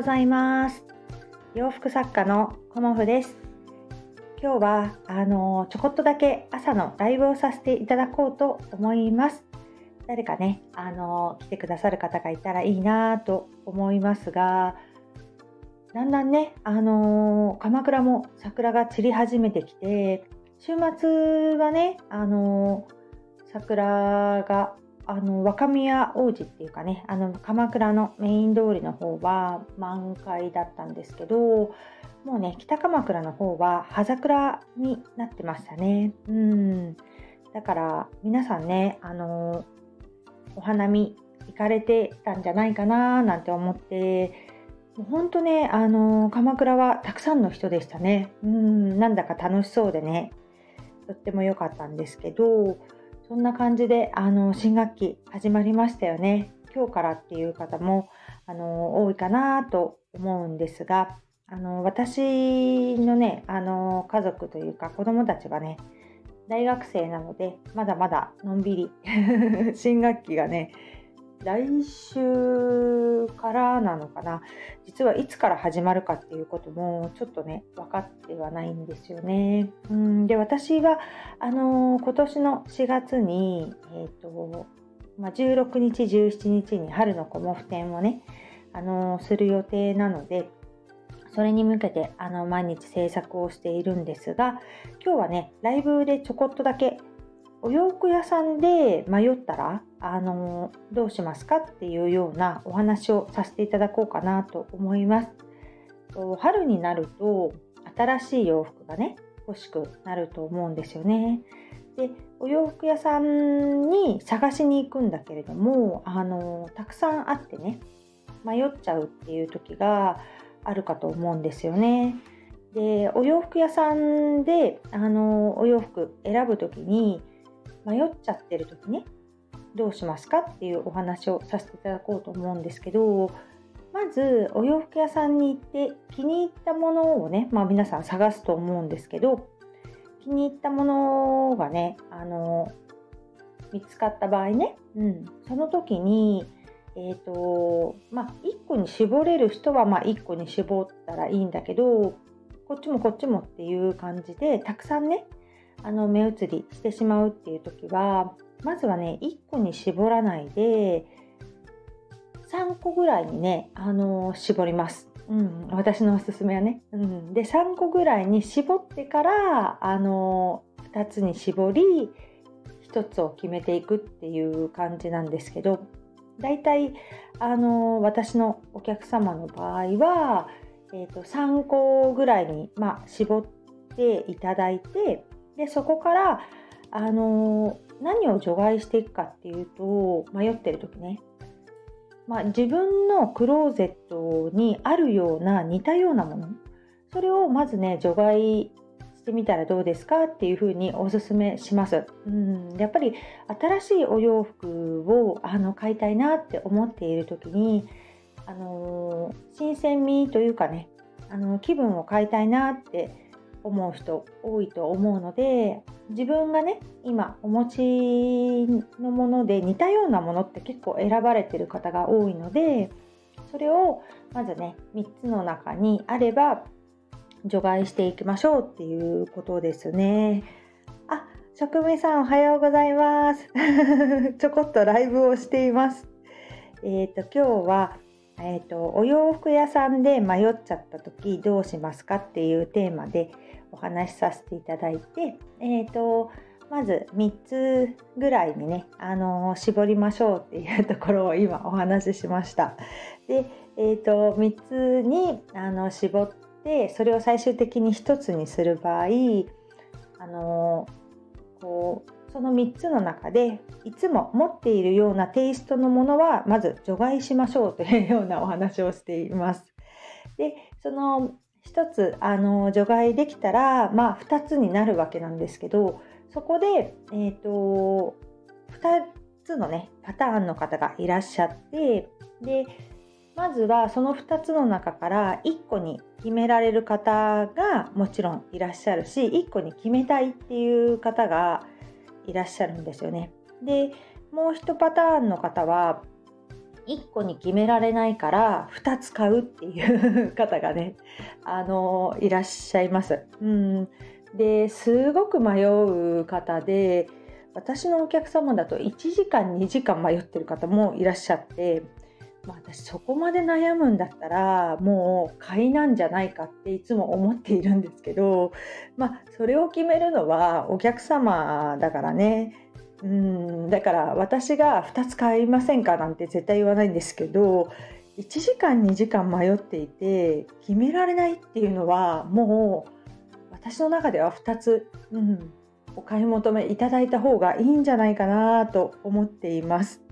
ございます。洋服作家のコモフです。今日はあのちょこっとだけ朝のライブをさせていただこうと思います。誰かねあの来てくださる方がいたらいいなと思いますがだんだんねあの鎌倉も桜が散り始めてきて週末はねあの桜があの若宮王子っていうかねあの鎌倉のメイン通りの方は満開だったんですけどもうね北鎌倉の方は葉桜になってましたね。うん。だから皆さんねあのお花見行かれてたんじゃないかななんて思ってもうほんとねあの鎌倉はたくさんの人でしたね。うん。なんだか楽しそうでね。とっても良かったんですけどそんな感じであの新学期始まりましたよね。今日からっていう方もあの多いかなと思うんですがあの私のねあの家族というか子供たちはね大学生なのでまだまだのんびり 新学期がね来週からなのかな実はいつから始まるかっていうこともちょっとね分かってはないんですよね。うんで私はあのー、今年の4月に、えーとまあ、16日17日に春のコモフ展をね、あのー、する予定なのでそれに向けてあの毎日制作をしているんですが今日はねライブでちょこっとだけお洋服屋さんで迷ったらあのどうしますかっていうようなお話をさせていただこうかなと思います。春になると新しい洋服がね欲しくなると思うんですよね。でお洋服屋さんに探しに行くんだけれどもあのたくさんあってね迷っちゃうっていう時があるかと思うんですよね。でお洋服屋さんであのお洋服選ぶ時に迷っちゃってる時ねどうしますかっていうお話をさせていただこうと思うんですけどまずお洋服屋さんに行って気に入ったものをね、まあ、皆さん探すと思うんですけど気に入ったものがねあの見つかった場合ね、うん、その時にえーとまあ、1個に絞れる人はまあ1個に絞ったらいいんだけどこっちもこっちもっていう感じでたくさんねあの目移りしてしまうっていう時はまずはね1個に絞らないで3個ぐらいにね、あのー、絞ります。うん、私のおすすめはね。うん、で3個ぐらいに絞ってから、あのー、2つに絞り1つを決めていくっていう感じなんですけど大体、あのー、私のお客様の場合は、えーと、3個ぐらいに、まあ、絞っていただいてでそこから、あのー、何を除外していくかっていうと迷ってる時ね、まあ、自分のクローゼットにあるような似たようなもの。それをまずね除外してみたらどうですかっていうふうにおすすめします。うん。やっぱり新しいお洋服をあの買いたいなって思っている時に、あのー、新鮮味というかねあの気分を変えたいなって思う人多いと思うので自分がね今お持ちのもので似たようなものって結構選ばれてる方が多いのでそれをまずね3つの中にあれば除外していきましょうっていうことですね。あ、職務さんおはようございます。ちょこっとライブをしています。えっ、ー、と今日はえーと、お洋服屋さんで迷っちゃった時どうしますかっていうテーマでお話しさせていただいて、えーと、まず3つぐらいにね、あのー、絞りましょうっていうところを今お話ししました。で、えーと、3つにあの絞ってそれを最終的に1つにする場合、あのー、こうその3つの中でいつも持っているようなテイストのものはまず除外しましょうというようなお話をしています。でその1つあの除外できたら、まあ、2つになるわけなんですけどそこで、えーと、2つのねパターンの方がいらっしゃってでまずはその2つの中から1個に決められる方がもちろんいらっしゃるし1個に決めたいっていう方がいらっしゃるんですよね。でもう1パターンの方は1個に決められないから2つ買うっていう方がねあのいらっしゃいます。うんですごく迷う方で私のお客様だと1時間2時間迷ってる方もいらっしゃって、まあ、私そこまで悩むんだったらもう買いなんじゃないかっていつも思っているんですけど、まあ、それを決めるのはお客様だからねうんだから私が2つ買いませんかなんて絶対言わないんですけど1時間2時間迷っていて決められないっていうのはもう私の中では2つ、うん、お買い求めいただいた方がいいんじゃないかなと思っています。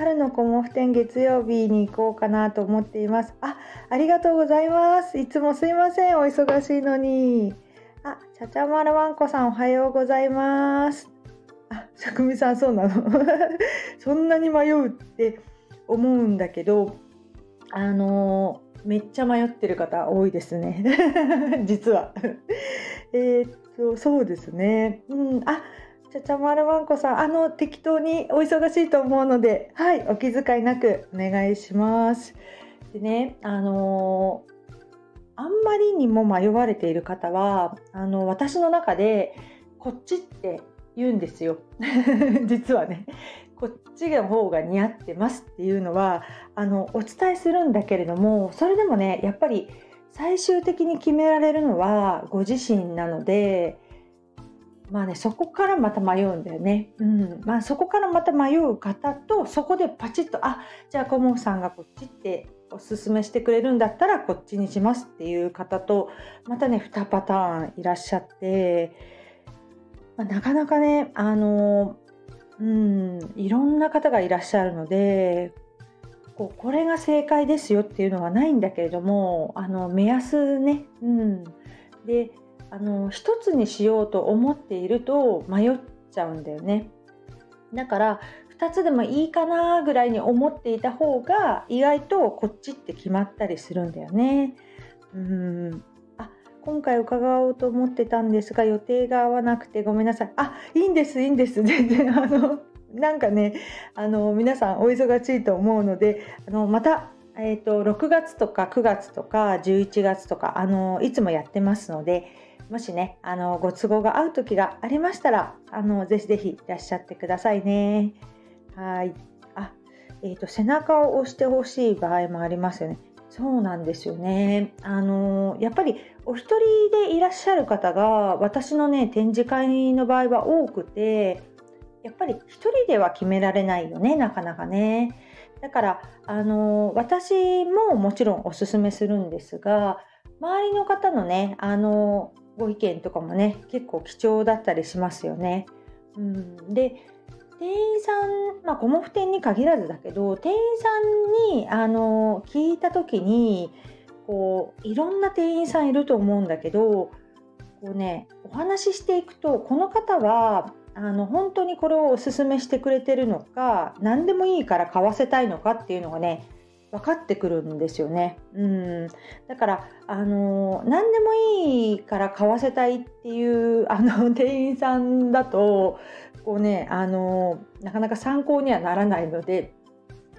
春のコモフ展月曜日に行こうかなと思っています。あ、ありがとうございます。いつもすいません。お忙しいのに。あ、ちゃちゃまるわんこさんおはようございます。あ、さくみさんそうなの？そんなに迷うって思うんだけど、あのー、めっちゃ迷ってる方多いですね 実はえっとそうですねうんあちゃちゃまるまんこさんあの適当にお忙しいと思うのではいお気遣いなくお願いします。でねあのー、あんまりにも迷われている方はあの私の中でこっちって言うんですよ。実はね。こっちの方が似合ってますっていうのはあのお伝えするんだけれどもそれでもねやっぱり最終的に決められるのはご自身なのでまあねそこからまた迷うんだよね、うん。まあ、そこからまた迷う方とそこでパチッとあじゃあ顧問さんがこっちっておすすめしてくれるんだったらこっちにしますっていう方とまたね2パターンいらっしゃって、まあ、なかなかねあのうんいろんな方がいらっしゃるのでこうこれが正解ですよっていうのはないんだけれどもあの目安ね、うん、であの一つにしようと思っていると迷っちゃうんだよね。だから2つでもいいかなぐらいに思っていた方が意外とこっちって決まったりするんだよね。うん。今回伺おうと思ってたんですが予定が合わなくてごめんなさい。あいいんですいいんです。全然あのなんかねあの皆さんお忙しいと思うのであのまたえーと、6月とか9月とか11月とかあのいつもやってますのでもしねあのご都合が合う時がありましたらあのぜひぜひいらっしゃってくださいね。はいあ、えーと背中を押してほしい場合もありますよね。そうなんですよね。あのやっぱりお一人でいらっしゃる方が私のね展示会の場合は多くてやっぱり一人では決められないよねなかなかね。だからあの私ももちろんおすすめするんですが周りの方のねあのご意見とかもね結構貴重だったりしますよね。うん、で店員さん、まあ、コモフ店に限らずだけど店員さんにあの聞いた時にこういろんな店員さんいると思うんだけどこうねお話ししていくとこの方はあの本当にこれをおすすめしてくれてるのか何でもいいから買わせたいのかっていうのがね分かってくるんですよね。うん、だからあの何でもいいから買わせたいっていう あの店員さんだとこうねあのなかなか参考にはならないので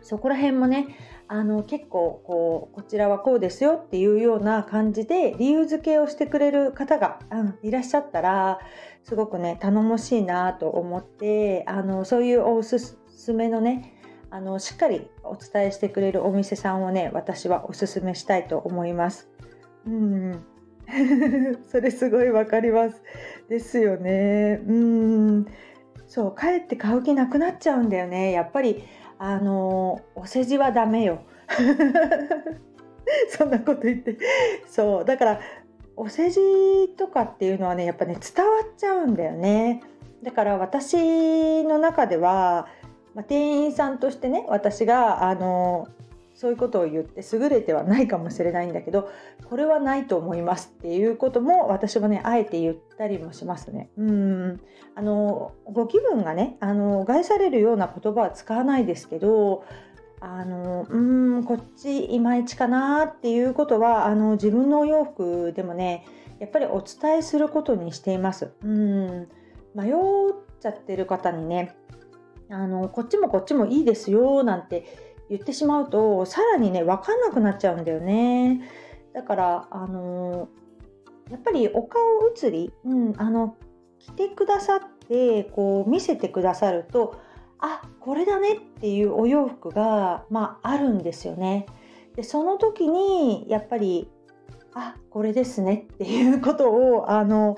そこら辺もねあの結構こうこちらはこうですよっていうような感じで理由付けをしてくれる方があのいらっしゃったらすごくね頼もしいなと思ってあのそういうおすすめのねあのしっかりお伝えしてくれるお店さんをね私はおすすめしたいと思います。うん。それすごいわかります。ですよね。うん。そう帰って買う気なくなっちゃうんだよね。やっぱりあのお世辞はダメよ。そんなこと言って。そう。だからお世辞とかっていうのはねやっぱね伝わっちゃうんだよね。だから私の中では、まあ、店員さんとしてね私があのそういうことを言って優れてはないかもしれないんだけどこれはないと思いますっていうことも私はねあえて言ったりもしますね。うんあのご気分がねあの害されるような言葉は使わないですけどあのうんこっちいまいちかなっていうことはあの自分のお洋服でもねやっぱりお伝えすることにしています。うん迷っちゃってる方にねあのこっちもこっちもいいですよなんて言ってしまうとさらにね分かんなくなっちゃうんだよね。だからあのやっぱりお顔写り、うん、あの着てくださってこう見せてくださるとあこれだねっていうお洋服が、まあ、あるんですよね。でその時にやっぱりあこれですねっていうことをあの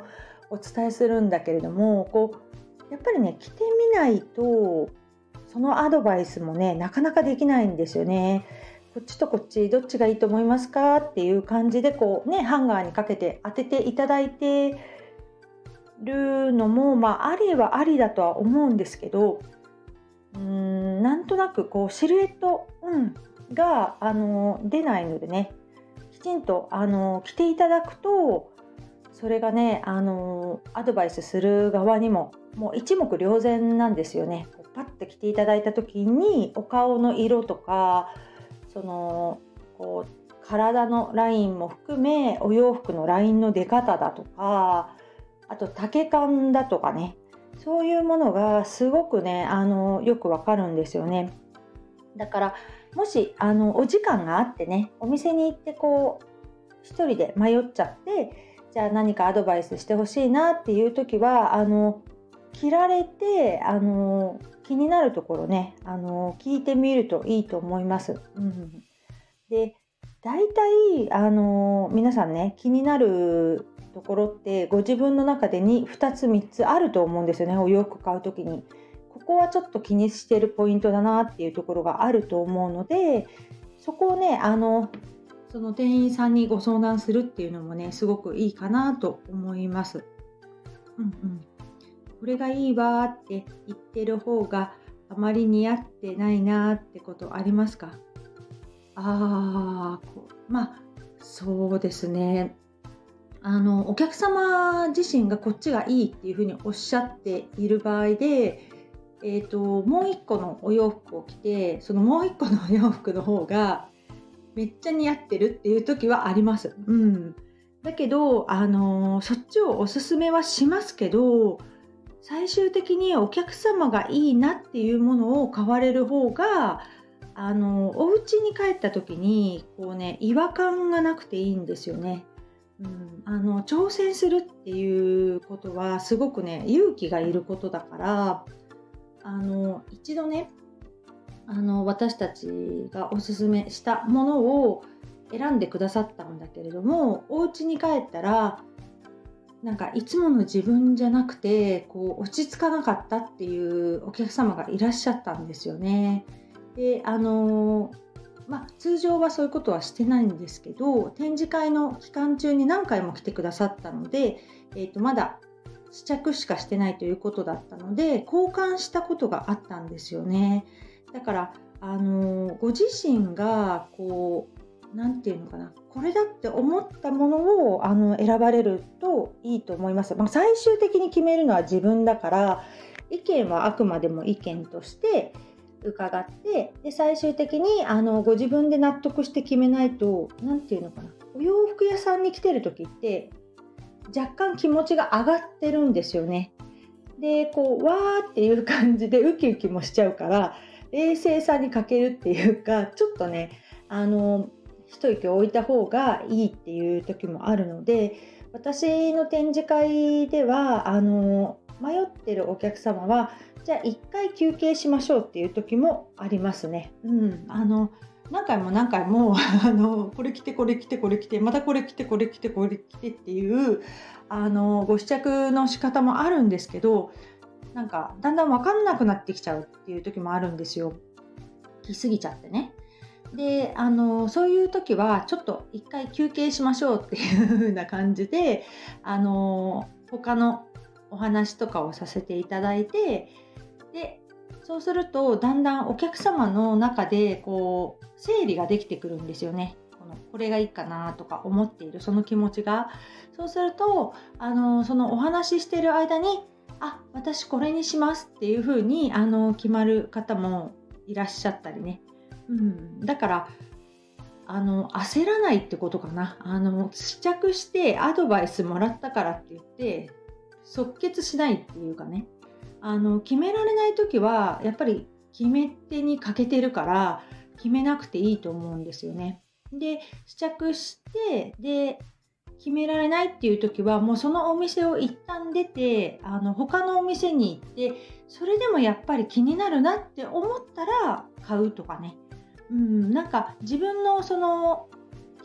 お伝えするんだけれどもこうやっぱりね着てみないとそのアドバイスもねなかなかできないんですよね。こっちとこっちどっちがいいと思いますかっていう感じでこうねハンガーにかけて当てていただいてるのもまあありはありだとは思うんですけどうーんなんとなくこうシルエット、うん、があの出ないのでねきちんとあの着ていただくとそれがねあのアドバイスする側にももう一目瞭然なんですよね。パッと着ていただいた時にお顔の色とかそのこう体のラインも含めお洋服のラインの出方だとかあと丈感だとかねそういうものがすごくねあのよくわかるんですよねだからもしあのお時間があってねお店に行ってこう一人で迷っちゃってじゃあ何かアドバイスしてほしいなっていう時はあの着られてあの気になるところねあの聞いてみるといいと思います。うん、で大体あの皆さんね気になるところってご自分の中でに2つ3つあると思うんですよねお洋服買う時に。ここはちょっと気にしてるポイントだなっていうところがあると思うのでそこをねあのその店員さんにご相談するっていうのもねすごくいいかなと思います。うんうん。これがいいわって言ってる方があまり似合ってないなってことありますか？あーまあそうですね。あのお客様自身がこっちがいいっていうふうにおっしゃっている場合で、えーと、もう1個のお洋服を着てそのもう1個のお洋服の方がめっちゃ似合ってるっていう時はあります。うん、だけど、あのそっちをおすすめはしますけど最終的にお客様がいいなっていうものを買われる方があのお家に帰った時にこうね違和感がなくていいんですよね。うん、あの挑戦するっていうことはすごくね勇気がいることだからあの一度ねあの私たちがおすすめしたものを選んでくださったんだけれどもお家に帰ったらなんかいつもの自分じゃなくてこう落ち着かなかったっていうお客様がいらっしゃったんですよね。であのまあ、通常はそういうことはしてないんですけど展示会の期間中に何回も来てくださったので、えー、とまだ試着しかしてないということだったので交換したことがあったんですよね。だからあのご自身がこう何て言うのかなこれだって思ったものをあの選ばれるといいと思います。まあ、最終的に決めるのは自分だから意見はあくまでも意見として伺ってで最終的にあのご自分で納得して決めないと何て言うのかなお洋服屋さんに来てる時って若干気持ちが上がってるんですよね。でこうわーっていう感じでウキウキもしちゃうから冷静さに欠けるっていうか ちょっとねあの一息置いた方がいいっていう時もあるので私の展示会ではあの迷ってるお客様はじゃあ1回休憩しましょうっていう時もありますね。うん、あの何回も何回も あのこれ着てこれ着てこれ着てまたこれ着てこれ着てこれ着てっていうあのご試着の仕方もあるんですけどなんかだんだん分かんなくなってきちゃうっていう時もあるんですよ。着すぎちゃってね。であのそういう時はちょっと一回休憩しましょうっていう風な感じであの他のお話とかをさせていただいてでそうするとだんだんお客様の中でこう整理ができてくるんですよね。このこれがいいかなとか思っているその気持ちがそうするとあのそのお話ししてる間にあ私これにしますっていう風にあに決まる方もいらっしゃったりね。うん、だからあの焦らないってことかな。あの試着してアドバイスもらったからって言って即決しないっていうかね。あの決められない時はやっぱり決め手に欠けてるから決めなくていいと思うんですよね。で試着してで決められないっていう時はもうそのお店を一旦出てあの他のお店に行ってそれでもやっぱり気になるなって思ったら買うとかね、うん、なんか自分のその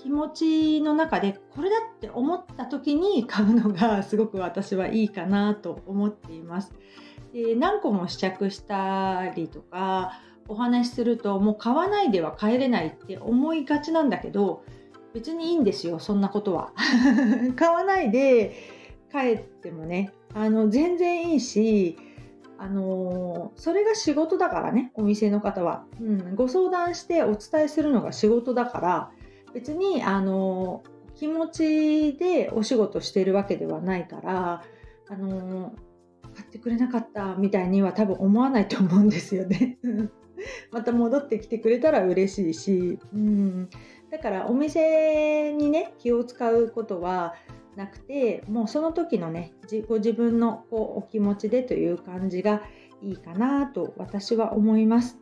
気持ちの中でこれだって思った時に買うのがすごく私はいいかなと思っています。で何個も試着したりとかお話しするともう買わないでは帰れないって思いがちなんだけど別にいいんですよそんなことは。買わないで帰ってもね。あの全然いいしあのそれが仕事だからねお店の方は、うん、ご相談してお伝えするのが仕事だから別にあの気持ちでお仕事してるわけではないからあの買ってくれなかったみたいには多分思わないと思うんですよね。また戻ってきてくれたら嬉しいし、うん、だからお店にね気を使うことはなくてもうその時のねご自分のこうお気持ちでという感じがいいかなと私は思います。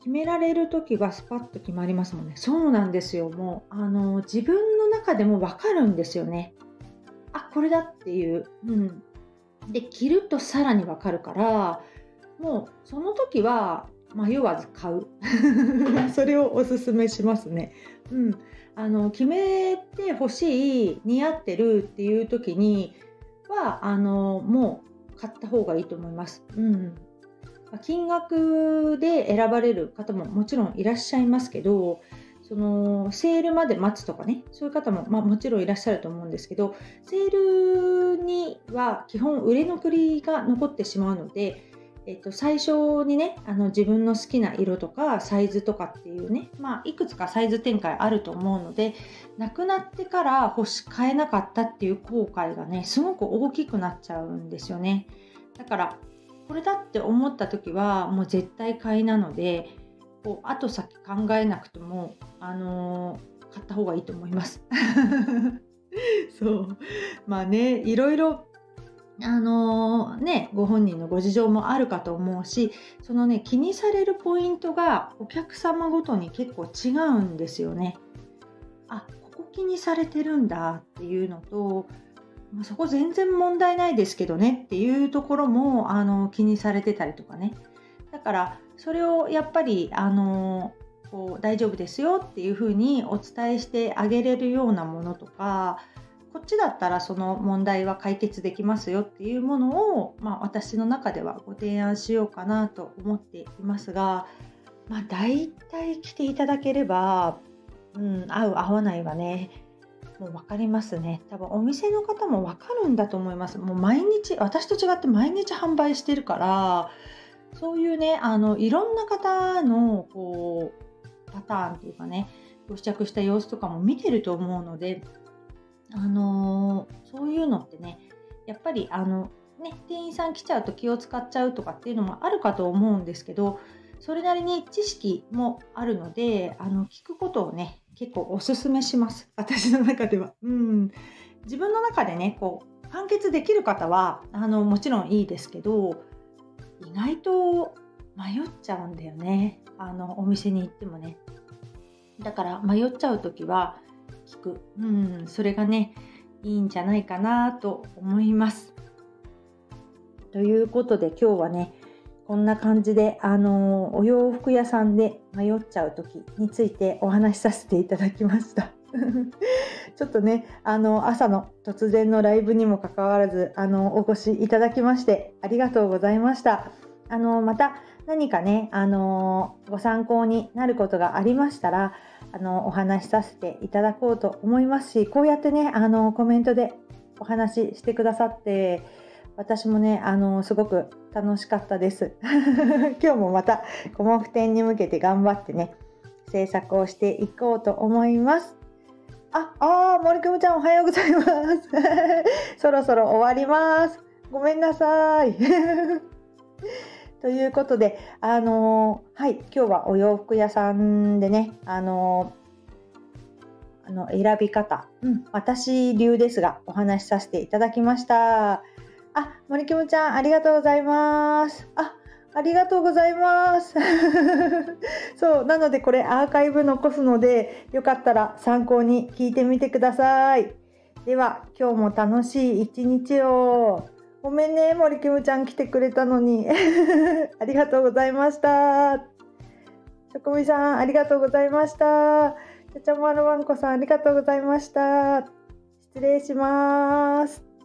決められる時はスパッと決まりますもんね。そうなんですよ。もうあの自分の中でも分かるんですよね。あこれだっていう、うん、で着るとさらに分かるからもうその時は迷わず買う それをおすすめしますね。うん、あの決めて欲しい似合ってるっていう時にはあのもう買った方がいいと思います。うん金額で選ばれる方ももちろんいらっしゃいますけどそのセールまで待つとかねそういう方も、まあ、もちろんいらっしゃると思うんですけどセールには基本売れ残りが残ってしまうのでえっと、最初にねあの自分の好きな色とかサイズとかっていうね、まあ、いくつかサイズ展開あると思うのでなくなってから欲し買えなかったっていう後悔がねすごく大きくなっちゃうんですよね。だからこれだって思った時はもう絶対買いなのでこう後先考えなくても、あのー、買った方がいいと思います。そう。まあねいろいろあのー、ね、ご本人のご事情もあるかと思うしそのね気にされるポイントがお客様ごとに結構違うんですよね。あここ気にされてるんだっていうのとそこ全然問題ないですけどねっていうところもあの気にされてたりとかねだからそれをやっぱりあのこう大丈夫ですよっていうふうにお伝えしてあげれるようなものとかこっちだったらその問題は解決できますよっていうものを、まあ、私の中ではご提案しようかなと思っていますが、まあ、大体来ていただければ、うん、合う合わないはねもう分かりますね。多分お店の方も分かるんだと思います。もう毎日私と違って毎日販売してるからそういうねあのいろんな方のこうパターンっていうかねご試着した様子とかも見てると思うのであのー、そういうのってねやっぱりあの、ね、店員さん来ちゃうと気を使っちゃうとかっていうのもあるかと思うんですけどそれなりに知識もあるのであの聞くことをね結構おすすめします。私の中では。うん。自分の中でねこう完結できる方はあのもちろんいいですけど意外と迷っちゃうんだよね。あのお店に行ってもね。だから迷っちゃう時は聞く、うん、それがねいいんじゃないかなと思います。ということで今日はねこんな感じであのお洋服屋さんで迷っちゃう時についてお話しさせていただきました。ちょっとねあの朝の突然のライブにもかかわらずあのお越しいただきましてありがとうございました。あのまた何かねあのご参考になることがありましたらあのお話しさせていただこうと思いますしこうやってねあのコメントでお話ししてくださって私もねあのすごく楽しかったです。今日もまたコモフ展に向けて頑張ってね制作をしていこうと思います。ああ森久美ちゃんおはようございます。そろそろ終わります。ごめんなさい。ということで、あのー、はい、今日はお洋服屋さんでね、あのー、あの選び方、うん、私流ですがお話しさせていただきました。あ、森きむちゃん、ありがとうございます。あ、ありがとうございます。そう、なのでこれアーカイブ残すので、よかったら参考に聞いてみてください。では、今日も楽しい一日を。ごめんね、森キムちゃん来てくれたのに。ありがとうございました。しょこみさん、ありがとうございました。ちゃちゃまるわんこさん、ありがとうございました。失礼します。